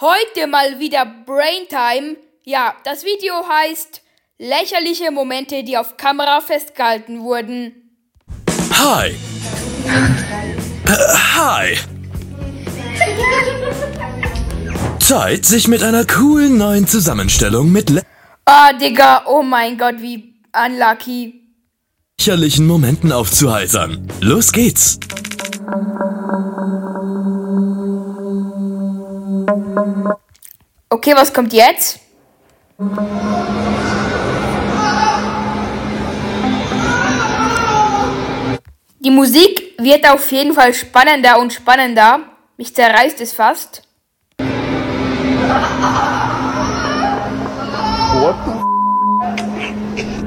Heute mal wieder Braintime. Ja, das Video heißt lächerliche Momente, die auf Kamera festgehalten wurden. Hi. Äh, hi. Zeit, sich mit einer coolen neuen Zusammenstellung mit Ah, Digga, oh mein Gott, wie unlucky. lächerlichen Momenten aufzuheitern. Los geht's. Okay, was kommt jetzt? Die Musik wird auf jeden Fall spannender und spannender. Mich zerreißt es fast.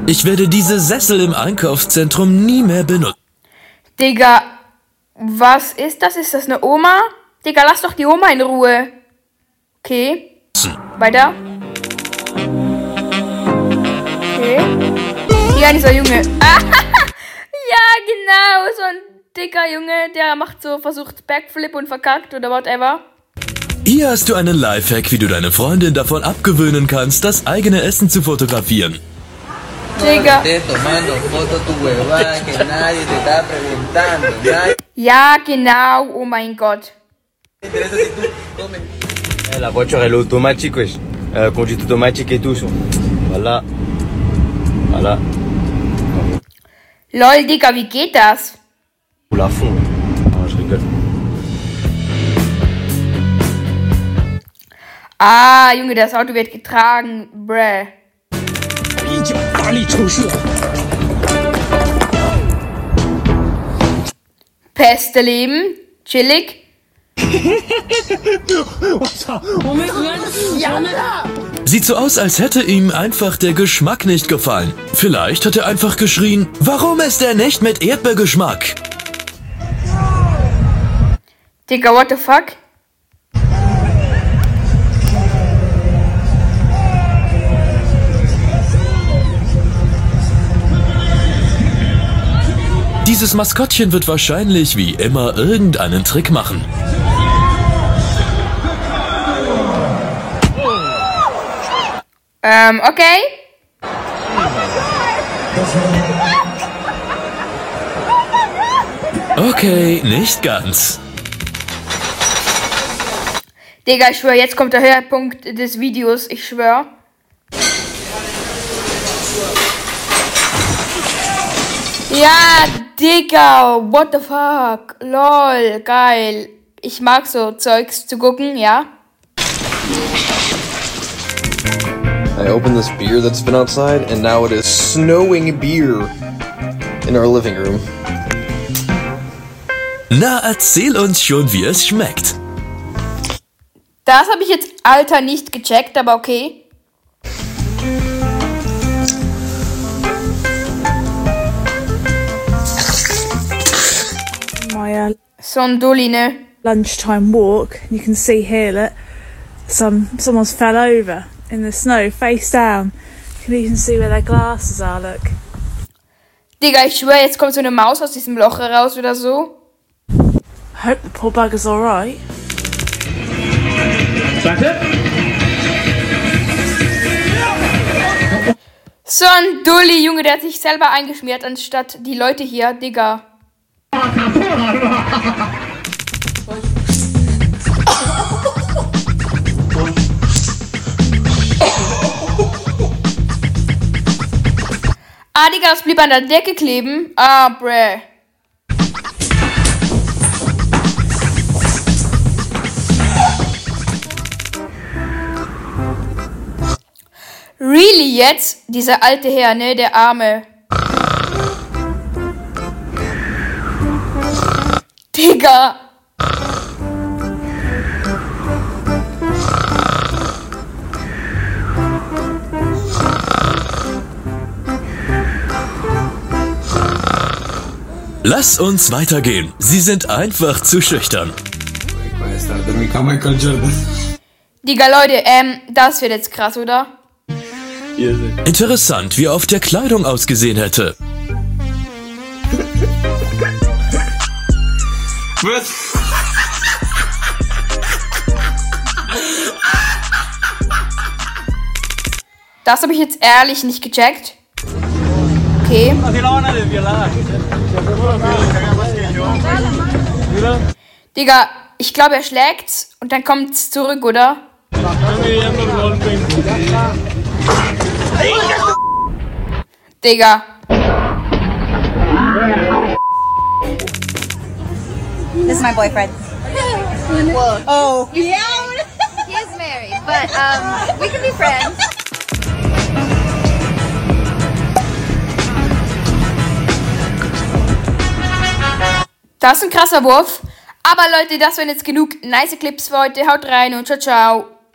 Ich werde diese Sessel im Einkaufszentrum nie mehr benutzen. Digga, was ist das? Ist das eine Oma? Digga, lass doch die Oma in Ruhe. Okay. Weiter. Okay. Hier ein dieser Junge. ja, genau. So ein dicker Junge, der macht so, versucht Backflip und verkackt oder whatever. Hier hast du einen Lifehack, wie du deine Freundin davon abgewöhnen kannst, das eigene Essen zu fotografieren. Digga. Ja, genau. Oh mein Gott. La voiture elle est automatique, wesh. Euh, conduite automatique et tout. Voilà. Voilà. LOL, Digga, wie geht das? Oula, fond. Non, je rigole. Ah, Junge, das Auto wird getragen. Bruh. Peste leben, chillig. 我操！我们和想的。 Sieht so aus, als hätte ihm einfach der Geschmack nicht gefallen. Vielleicht hat er einfach geschrien, warum ist er nicht mit Erdbeergeschmack? Digga, what the fuck? Dieses Maskottchen wird wahrscheinlich wie immer irgendeinen Trick machen. Ähm, okay. Okay, nicht ganz. Digga, ich schwör, jetzt kommt der Höhepunkt des Videos. Ich schwör. Ja, Digga, what the fuck? Lol, geil. Ich mag so Zeugs zu gucken, ja. I opened this beer that's been outside, and now it is snowing beer in our living room. Na, erzähl uns schon, wie es schmeckt. Das habe ich jetzt, Alter, nicht gecheckt, aber okay. my uh, So ein Dulli, ne? lunchtime walk. You can see here that some someone's fell over in the snow, face down. You can even see where their glasses are. Look. Digga, ich schwör, jetzt kommt so eine Maus aus diesem Loch heraus oder so. Hope the poor bugger's all right. So ein Dulli, Junge, der hat sich selber eingeschmiert, anstatt die Leute hier, Digga. Digga, das blieb an der Decke kleben. Ah, bruh. Really jetzt? Dieser alte Herr, ne? Der Arme. Digga. Lass uns weitergehen. Sie sind einfach zu schüchtern. Digga, Leute, ähm, das wird jetzt krass, oder? Interessant, wie auf der Kleidung ausgesehen hätte. Was? Das habe ich jetzt ehrlich nicht gecheckt. Okay. Digga, ich glaube, er schlägt's und dann kommt's zurück, oder? Digga. This is my boyfriend. Oh. Yeah. he is married, but um, we can be friends. Das ist ein krasser Wurf. Aber Leute, das waren jetzt genug nice Clips für heute. Haut rein und ciao, ciao.